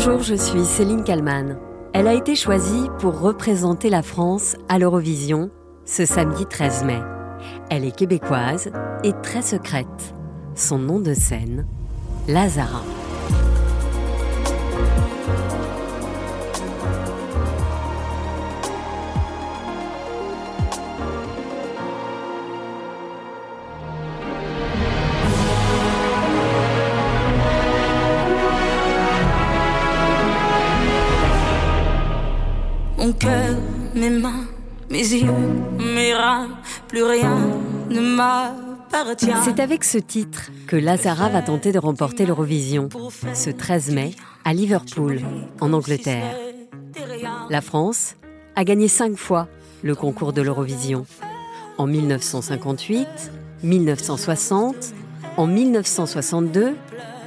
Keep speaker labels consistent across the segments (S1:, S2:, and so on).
S1: Bonjour, je suis Céline Kalman. Elle a été choisie pour représenter la France à l'Eurovision ce samedi 13 mai. Elle est québécoise et très secrète. Son nom de scène, Lazara.
S2: Mon cœur, mes mains, mes yeux, mes plus rien ne m'appartient.
S1: C'est avec ce titre que Lazara va tenter de remporter l'Eurovision ce 13 mai à Liverpool, en Angleterre. La France a gagné cinq fois le concours de l'Eurovision. En 1958, 1960, en 1962,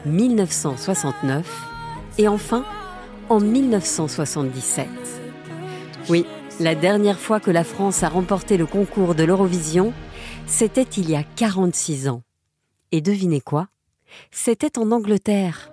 S1: 1969 et enfin en 1977. Oui, la dernière fois que la France a remporté le concours de l'Eurovision, c'était il y a 46 ans. Et devinez quoi? C'était en Angleterre,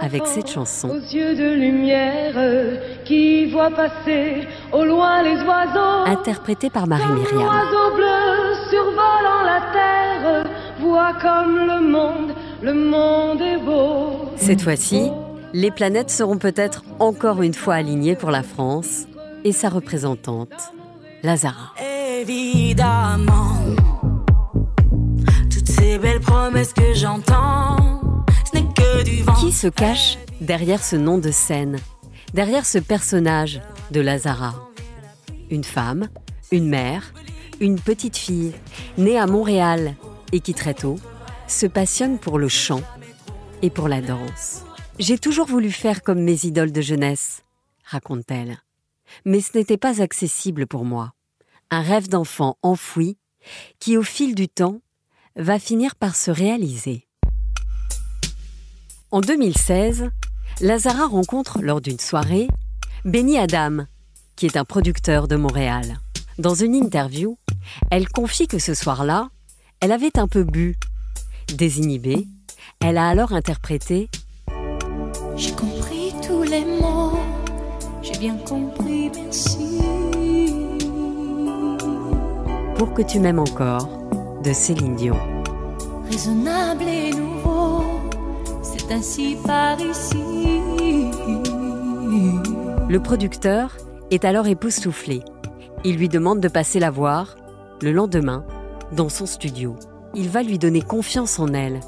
S1: avec cette chanson.
S3: Aux yeux de lumière qui voit passer au loin les oiseaux.
S1: Interprétée par Marie
S3: Comme
S1: Myriam.
S3: l'oiseau bleu survolant la terre, voit comme le monde, le monde est beau.
S1: Cette fois-ci, les planètes seront peut-être encore une fois alignées pour la France et sa représentante, Lazara.
S2: Évidemment, toutes ces belles promesses que j'entends, ce n'est que du vent.
S1: Qui se cache derrière ce nom de scène, derrière ce personnage de Lazara? Une femme, une mère, une petite fille, née à Montréal et qui très tôt se passionne pour le chant et pour la danse. J'ai toujours voulu faire comme mes idoles de jeunesse, raconte-t-elle. Mais ce n'était pas accessible pour moi. Un rêve d'enfant enfoui qui, au fil du temps, va finir par se réaliser. En 2016, Lazara rencontre lors d'une soirée Benny Adam, qui est un producteur de Montréal. Dans une interview, elle confie que ce soir-là, elle avait un peu bu. Désinhibée, elle a alors interprété
S4: J'ai compris tous les mots, j'ai bien compris.
S1: Pour que tu m'aimes encore de Céline Dion.
S4: Raisonnable et nouveau, c'est ainsi par ici.
S1: Le producteur est alors époustouflé. Il lui demande de passer la voir le lendemain dans son studio. Il va lui donner confiance en elle.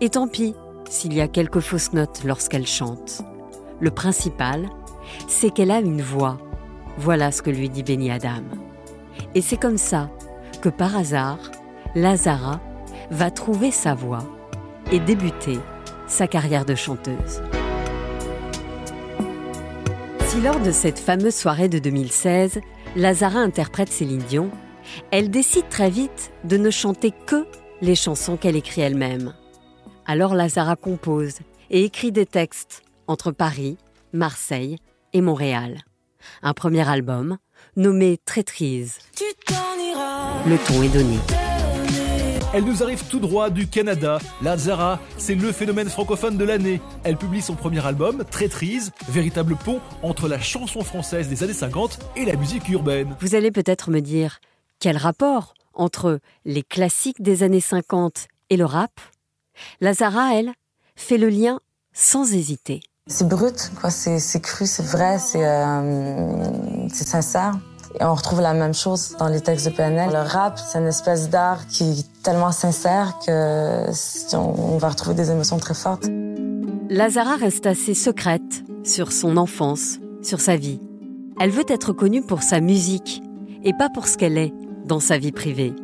S1: Et tant pis s'il y a quelques fausses notes lorsqu'elle chante. Le principal, c'est qu'elle a une voix. Voilà ce que lui dit Benny Adam. Et c'est comme ça que par hasard, Lazara va trouver sa voix et débuter sa carrière de chanteuse. Si lors de cette fameuse soirée de 2016, Lazara interprète Céline Dion, elle décide très vite de ne chanter que les chansons qu'elle écrit elle-même. Alors Lazara compose et écrit des textes entre Paris, Marseille et Montréal. Un premier album nommé Traîtrise.
S2: Tu t'en iras.
S1: Le ton est donné.
S5: Elle nous arrive tout droit du Canada. Lazara, c'est le phénomène francophone de l'année. Elle publie son premier album, Traîtrise, véritable pont entre la chanson française des années 50 et la musique urbaine.
S1: Vous allez peut-être me dire, quel rapport entre les classiques des années 50 et le rap? Lazara, elle, fait le lien sans hésiter.
S6: C'est brut, quoi. C'est, cru, c'est vrai, c'est, euh, c'est sincère. Et on retrouve la même chose dans les textes de PNL. Le rap, c'est une espèce d'art qui est tellement sincère que on va retrouver des émotions très fortes.
S1: Lazara reste assez secrète sur son enfance, sur sa vie. Elle veut être connue pour sa musique et pas pour ce qu'elle est dans sa vie privée.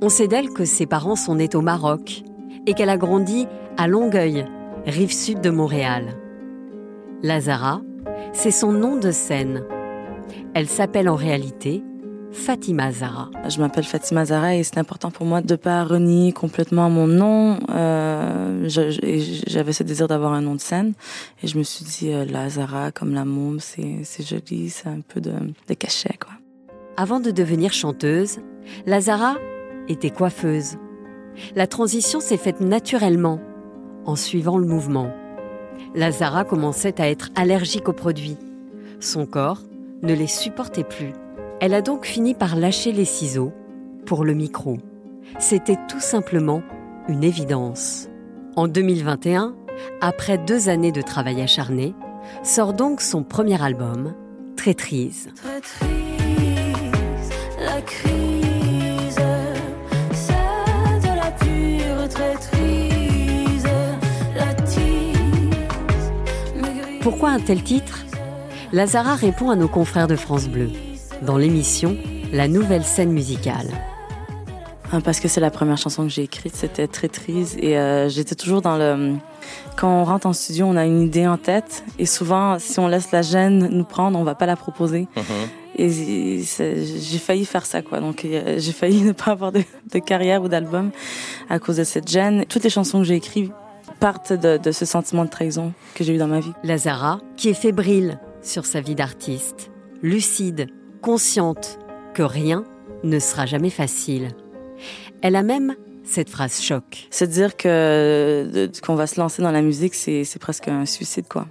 S1: On sait d'elle que ses parents sont nés au Maroc et qu'elle a grandi à Longueuil, rive sud de Montréal. Lazara, c'est son nom de scène. Elle s'appelle en réalité Fatima Zara.
S6: Je m'appelle Fatima Zara et c'est important pour moi de pas renier complètement mon nom. Euh, j'avais ce désir d'avoir un nom de scène et je me suis dit euh, la Zara comme la môme, c'est, joli, c'est un peu de, de cachet quoi.
S1: Avant de devenir chanteuse, Lazara était coiffeuse. La transition s'est faite naturellement, en suivant le mouvement. Lazara commençait à être allergique aux produits. Son corps ne les supportait plus. Elle a donc fini par lâcher les ciseaux pour le micro. C'était tout simplement une évidence. En 2021, après deux années de travail acharné, sort donc son premier album, Traîtrise. Pourquoi un tel titre? Lazara répond à nos confrères de France Bleu, dans l'émission La nouvelle scène musicale.
S6: Ah, Parce que c'est la première chanson que j'ai écrite, c'était Traîtrise. Et euh, j'étais toujours dans le... Quand on rentre en studio, on a une idée en tête. Et souvent, si on laisse la gêne nous prendre, on va pas la proposer. Et c'est- j'ai failli faire ça, quoi. Donc, euh, j'ai failli ne pas avoir de, de carrière ou d'album à cause de cette gêne. Toutes les chansons que j'ai écrites partent de, de ce sentiment de trahison que j'ai eu dans ma vie.
S1: Lazara, qui est fébrile sur sa vie d'artiste, lucide, consciente que rien ne sera jamais facile. Elle a même cette phrase choc.
S6: Se dire que qu'on va se lancer dans la musique, c'est c'est presque un suicide, quoi.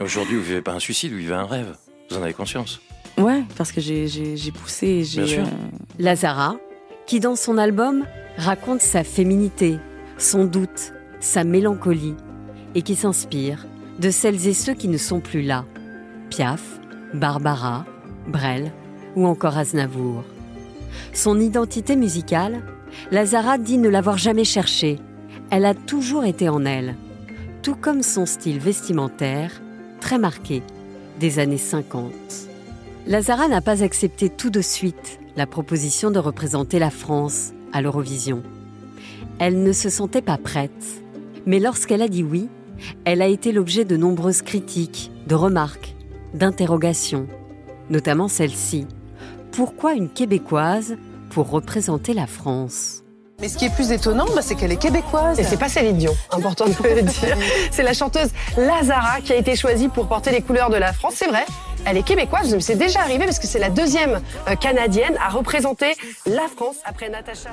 S7: Aujourd'hui, vous vivez pas un suicide, vous vivez un rêve. Vous en avez conscience.
S6: Ouais, parce que j'ai poussé et j'ai...
S7: Bien sûr.
S6: euh,
S1: Lazara, qui dans son album raconte sa féminité, son doute, sa mélancolie, et qui s'inspire de celles et ceux qui ne sont plus là. Piaf, Barbara, Brel ou encore Aznavour. Son identité musicale, Lazara dit ne l'avoir jamais cherchée. Elle a toujours été en elle, tout comme son style vestimentaire, très marqué, des années 50. Lazara n'a pas accepté tout de suite la proposition de représenter la France à l'Eurovision. Elle ne se sentait pas prête. Mais lorsqu'elle a dit oui, elle a été l'objet de nombreuses critiques, de remarques, d'interrogations, notamment celle-ci. Pourquoi une Québécoise pour représenter la France?
S8: Mais ce qui est plus étonnant, bah, c'est qu'elle est québécoise. Et c'est pas Céline Dion, important de le dire. C'est la chanteuse Lazara qui a été choisie pour porter les couleurs de la France. C'est vrai, elle est québécoise, mais c'est déjà arrivé parce que c'est la deuxième euh, canadienne à représenter la France après Natacha.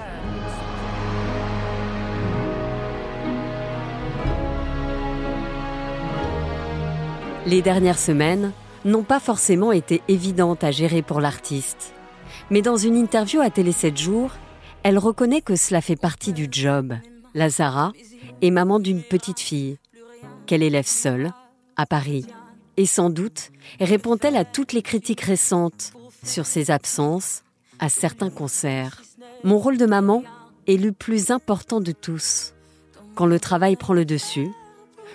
S1: Les dernières semaines n'ont pas forcément été évidentes à gérer pour l'artiste. Mais dans une interview à Télé 7 jours, elle reconnaît que cela fait partie du job. Lazara est maman d'une petite fille, qu'elle élève seule, à Paris. Et sans doute répond-elle à toutes les critiques récentes sur ses absences à certains concerts. Mon rôle de maman est le plus important de tous. Quand le travail prend le dessus,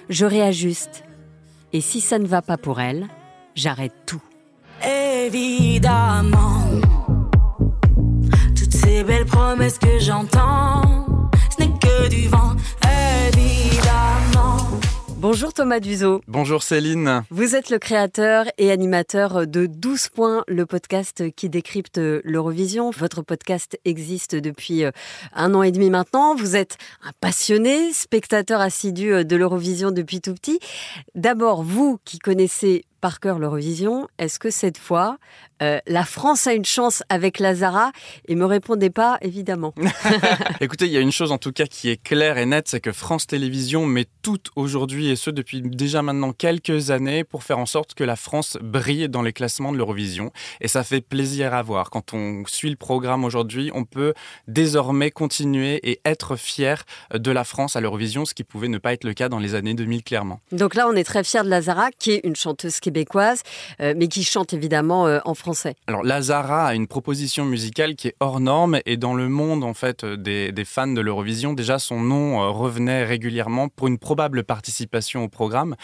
S1: je réajuste et si ça ne va pas pour elle, j'arrête tout.
S2: Évidemment, toutes ces belles promesses que j'entends, ce n'est que du vent. Évidemment.
S1: Bonjour Thomas Duzo.
S9: Bonjour Céline.
S1: Vous êtes le créateur et animateur de 12 points, le podcast qui décrypte l'Eurovision. Votre podcast existe depuis euh, un an et demi maintenant. Vous êtes un passionné, spectateur assidu euh, de l'Eurovision depuis tout petit. D'abord, vous qui connaissez par cœur l'Eurovision, est-ce que cette fois, euh, la France a une chance avec Lazara? Et me répondez pas, évidemment.
S9: Écoutez, il y a une chose en tout cas qui est claire et nette, c'est que France Télévisions met tout aujourd'hui, et ce depuis déjà maintenant quelques années, pour faire en sorte que la France brille dans les classements de l'Eurovision. Et ça fait plaisir à voir. Quand on suit le programme aujourd'hui, on peut désormais continuer et être fier de la France à l'Eurovision, ce qui pouvait ne pas être le cas dans les années 2000 clairement.
S1: Donc là, on est très fiers de Lazara, qui est une chanteuse québécoise, euh, mais qui chante évidemment euh, en français.
S9: Alors Lazara a une proposition musicale qui est hors norme et dans le monde en fait des, des fans de l'Eurovision, déjà son nom euh, revenait régulièrement pour une probable participation au programme.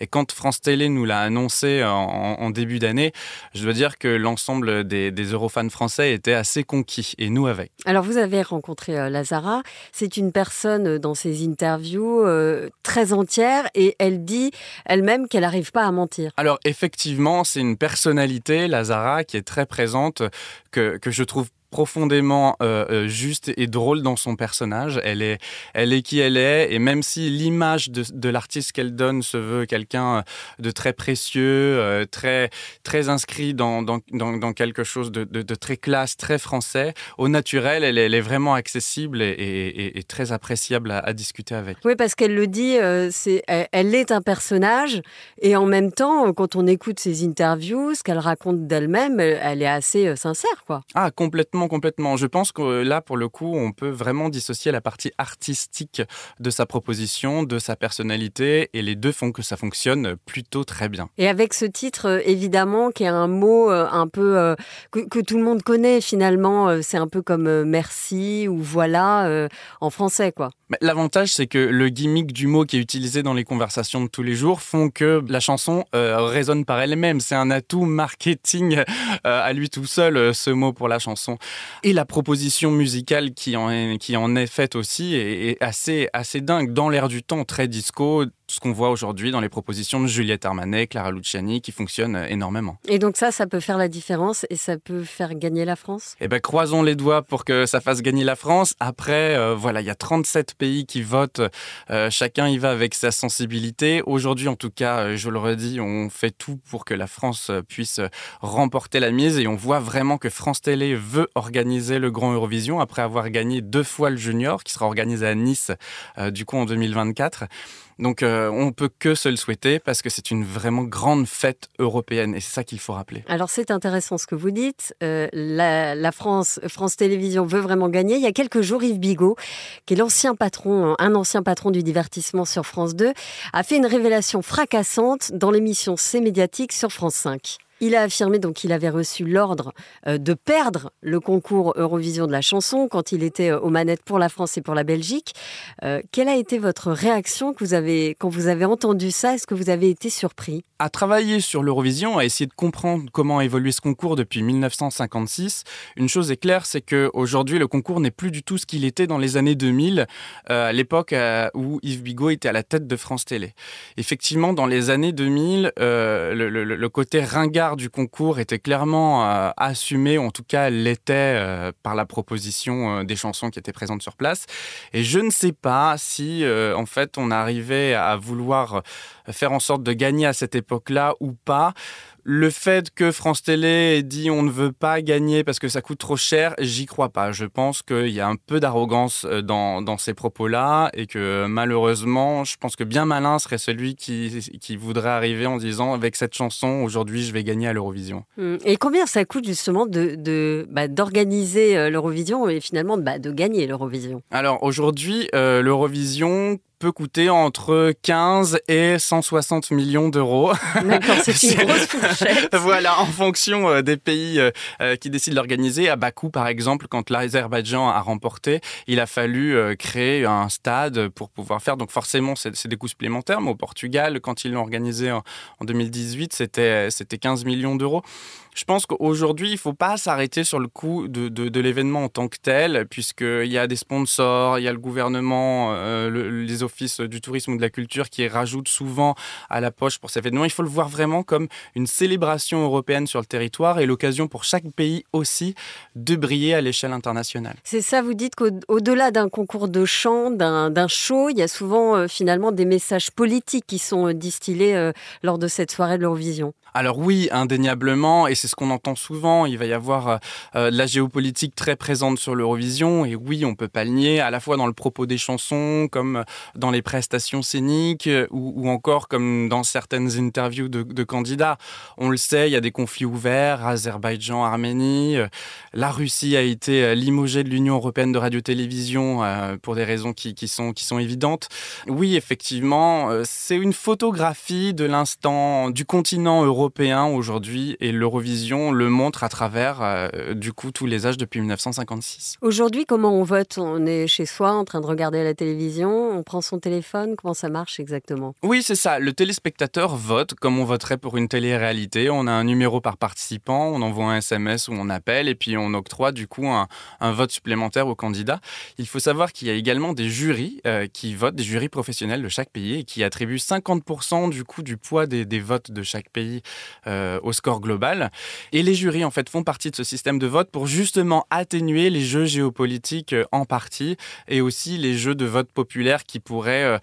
S9: Et quand France Télé nous l'a annoncé en, en début d'année, je dois dire que l'ensemble des, des Eurofans français était assez conquis et nous avec.
S1: Alors vous avez rencontré euh, Lazara, c'est une personne euh, dans ses interviews euh, très entière et elle dit elle-même qu'elle n'arrive pas à mentir.
S9: Alors effectivement, c'est une personnalité, Lazara, qui est très présente, que, que je trouve profondément euh, euh, juste et drôle dans son personnage. Elle est, elle est qui elle est, et même si l'image de, de l'artiste qu'elle donne se veut quelqu'un de très précieux, euh, très, très inscrit dans, dans, dans, dans quelque chose de, de, de, très classe, très français, au naturel, elle, elle est vraiment accessible et, et, et très appréciable à, à, discuter avec.
S1: Oui, parce qu'elle le dit, euh, c'est, elle, elle, est un personnage, et en même temps, quand on écoute ses interviews, ce qu'elle raconte d'elle-même, elle est assez sincère, quoi.
S9: Ah, complètement complètement, Je pense que là, pour le coup, on peut vraiment dissocier la partie artistique de sa proposition, de sa personnalité, et les deux font que ça fonctionne plutôt très bien.
S1: Et avec ce titre, euh, évidemment, qui est un mot euh, un peu euh, que, que, tout le monde connaît finalement, c'est un peu comme merci ou voilà en français, quoi.
S9: L'avantage, c'est que le gimmick du mot qui est utilisé dans les conversations de tous les jours font que la chanson euh, résonne par elle-même. C'est un atout marketing euh, à lui tout seul, ce mot pour la chanson. Et la proposition musicale qui en est, faite aussi est, est assez, assez dingue. Dans l'air du temps, très disco, ce qu'on voit aujourd'hui dans les propositions de Juliette Armanet, Clara Luciani, qui fonctionnent énormément.
S1: Et donc ça, ça peut faire la différence et ça peut faire gagner la France?
S9: Eh bien, croisons les doigts pour que ça fasse gagner la France. Après, euh, voilà, il y a 37 pays qui votent. Euh, chacun y va avec sa sensibilité. Aujourd'hui, en tout cas, euh, je le redis, on fait tout pour que la France puisse remporter la mise et on voit vraiment que France Télé veut organiser le Grand Eurovision après avoir gagné deux fois le Junior, qui sera organisé à Nice, euh, du coup, en 2024. Donc euh, on peut que se le souhaiter parce que c'est une vraiment grande fête européenne et c'est ça qu'il faut rappeler.
S1: Alors c'est intéressant ce que vous dites. Euh, la, France, France Télévisions veut vraiment gagner. Il y a quelques jours, Yves Bigot, qui est l'ancien patron, un ancien patron du divertissement sur France 2, a fait une révélation fracassante dans l'émission C'est médiatique sur France 5. Il a affirmé donc qu'il avait reçu l'ordre euh, de perdre le concours Eurovision de la chanson quand il était aux manettes pour la France et pour la Belgique. Euh, quelle a été votre réaction quand vous avez entendu ça? Est-ce que vous avez été surpris?
S9: À travailler sur l'Eurovision, à essayer de comprendre comment évoluer ce concours depuis 1956, une chose est claire, c'est qu'aujourd'hui le concours n'est plus du tout ce qu'il était dans les années 2000, euh, à l'époque euh, où Yves Bigot était à la tête de France Télé. Effectivement, dans les années 2000, euh, le, le, le côté ringard du concours était clairement euh, assumé, en tout cas l'était euh, par la proposition euh, des chansons qui étaient présentes sur place. Et je ne sais pas si, euh, en fait, on arrivait à vouloir faire en sorte de gagner à cette époque-là ou pas le fait que France Télé ait dit on ne veut pas gagner parce que ça coûte trop cher, j'y crois pas. Je pense qu'il y a un peu d'arrogance dans, dans ces propos-là et que malheureusement, je pense que bien malin serait celui qui, qui voudrait arriver en disant avec cette chanson, aujourd'hui, je vais gagner à l'Eurovision.
S1: Et combien ça coûte justement d'organiser de, bah, de, l'Eurovision et finalement bah, de gagner l'Eurovision?
S9: Alors aujourd'hui, euh, l'Eurovision peut coûter entre 15 et 160 millions d'euros.
S1: D'accord, c'est une grosse fourchette.
S9: voilà, en fonction euh, des pays euh, qui décident d'organiser. À Bakou, par exemple, quand l'Azerbaïdjan a remporté, il a fallu euh, créer un stade pour pouvoir faire. Donc forcément, c'est des coûts supplémentaires. Mais au Portugal, quand ils l'ont organisé en, en 2018, c'était 15 millions d'euros. Je pense qu'aujourd'hui, il ne faut pas s'arrêter sur le coût de, de, l'événement en tant que tel, puisqu'il y a des sponsors, il y a le gouvernement, euh, le, les offices du tourisme ou de la culture qui rajoutent souvent à la poche pour cet événement. Il faut le voir vraiment comme une célébration européenne sur le territoire et l'occasion pour chaque pays aussi de briller à l'échelle internationale.
S1: C'est ça, vous dites qu'au-delà d'un concours de chant, d'un show, il y a souvent euh, finalement des messages politiques qui sont euh, distillés lors de cette soirée de l'Eurovision.
S9: Alors oui, indéniablement, et c'est ce qu'on entend souvent, il va y avoir euh, de la géopolitique très présente sur l'Eurovision, et oui, on peut pas le nier, à la fois dans le propos des chansons, comme dans les prestations scéniques, ou, encore comme dans certaines interviews de, candidats. On le sait, il y a des conflits ouverts, Azerbaïdjan, Arménie, euh, la Russie a été limogée de l'Union européenne de radio-télévision euh, pour des raisons qui, sont, qui sont évidentes. Oui, effectivement, euh, c'est une photographie de l'instant du continent européen européen aujourd'hui et l'Eurovision le montre à travers euh, du coup tous les âges depuis 1956.
S1: Aujourd'hui, comment on vote? On est chez soi en train de regarder la télévision, on prend son téléphone, comment ça marche exactement?
S9: Oui, c'est ça. Le téléspectateur vote comme on voterait pour une télé-réalité. On a un numéro par participant, on envoie un SMS ou on appelle et puis on octroie du coup un, un vote supplémentaire au candidat. Il faut savoir qu'il y a également des jurys euh, qui votent, des jurys professionnels de chaque pays et qui attribuent 50% du coup du poids des, des votes de chaque pays au score global. Et les jurys, en fait, font partie de ce système de vote pour justement atténuer les jeux géopolitiques en partie et aussi les jeux de vote populaire qui pourraient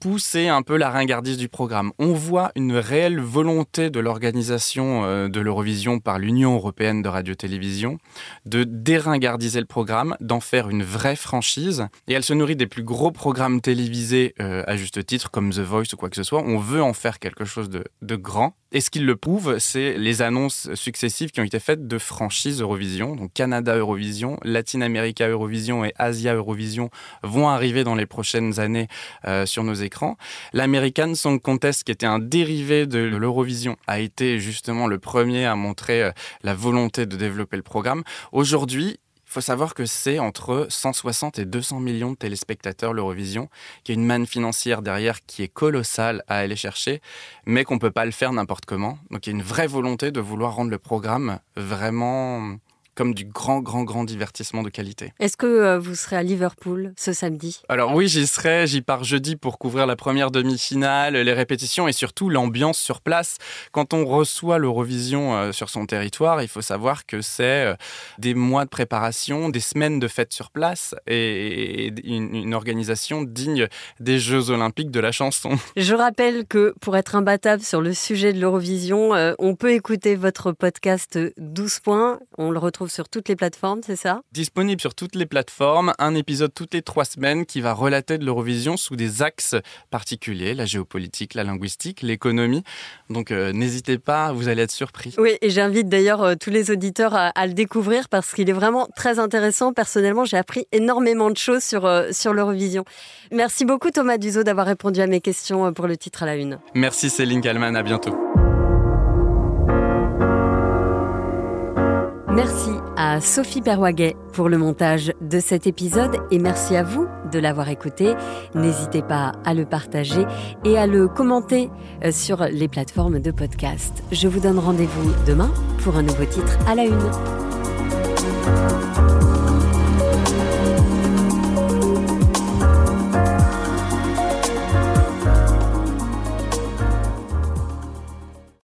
S9: pousser un peu la ringardise du programme. On voit une réelle volonté de l'organisation euh, de l'Eurovision par l'Union européenne de radio-télévision de déringardiser le programme, d'en faire une vraie franchise. Et elle se nourrit des plus gros programmes télévisés euh, à juste titre, comme The Voice ou quoi que ce soit. On veut en faire quelque chose de grand. Et ce qui le prouve, c'est les annonces successives qui ont été faites de franchises Eurovision. Donc Canada Eurovision, Latin America Eurovision et Asia Eurovision vont arriver dans les prochaines années euh, sur nos écrans. L'American Song Contest, qui était un dérivé de l'Eurovision, a été justement le premier à montrer euh, la volonté de développer le programme. Aujourd'hui, faut savoir que c'est entre 160 et 200 millions de téléspectateurs l'Eurovision, qu'il y a une manne financière derrière qui est colossale à aller chercher, mais qu'on ne peut pas le faire n'importe comment. Donc il y a une vraie volonté de vouloir rendre le programme vraiment comme du grand, grand, grand divertissement de qualité.
S1: Est-ce que euh, vous serez à Liverpool ce samedi?
S9: Alors oui, j'y serai. J'y pars jeudi pour couvrir la première demi-finale, les répétitions et surtout l'ambiance sur place. Quand on reçoit l'Eurovision euh, sur son territoire, il faut savoir que c'est euh, des mois de préparation, des semaines de fêtes sur place et une, organisation digne des Jeux olympiques de la chanson.
S1: Je rappelle que pour être imbattable sur le sujet de l'Eurovision, on peut écouter votre podcast 12 points. On le retrouve sur toutes les plateformes, c'est ça?
S9: Disponible sur toutes les plateformes, un épisode toutes les trois semaines qui va relater de l'Eurovision sous des axes particuliers, la géopolitique, la linguistique, l'économie. Donc euh, n'hésitez pas, vous allez être surpris.
S1: Oui, et j'invite d'ailleurs euh, tous les auditeurs à, le découvrir parce qu'il est vraiment très intéressant. Personnellement, j'ai appris énormément de choses sur, euh, sur l'Eurovision. Merci beaucoup Thomas Duzo d'avoir répondu à mes questions pour le titre à la une.
S9: Merci Céline Kalman, à bientôt.
S1: Merci à Sophie Perwaguet pour le montage de cet épisode et merci à vous de l'avoir écouté. N'hésitez pas à le partager et à le commenter euh, sur les plateformes de podcast. Je vous donne rendez-vous demain pour un nouveau titre à la une.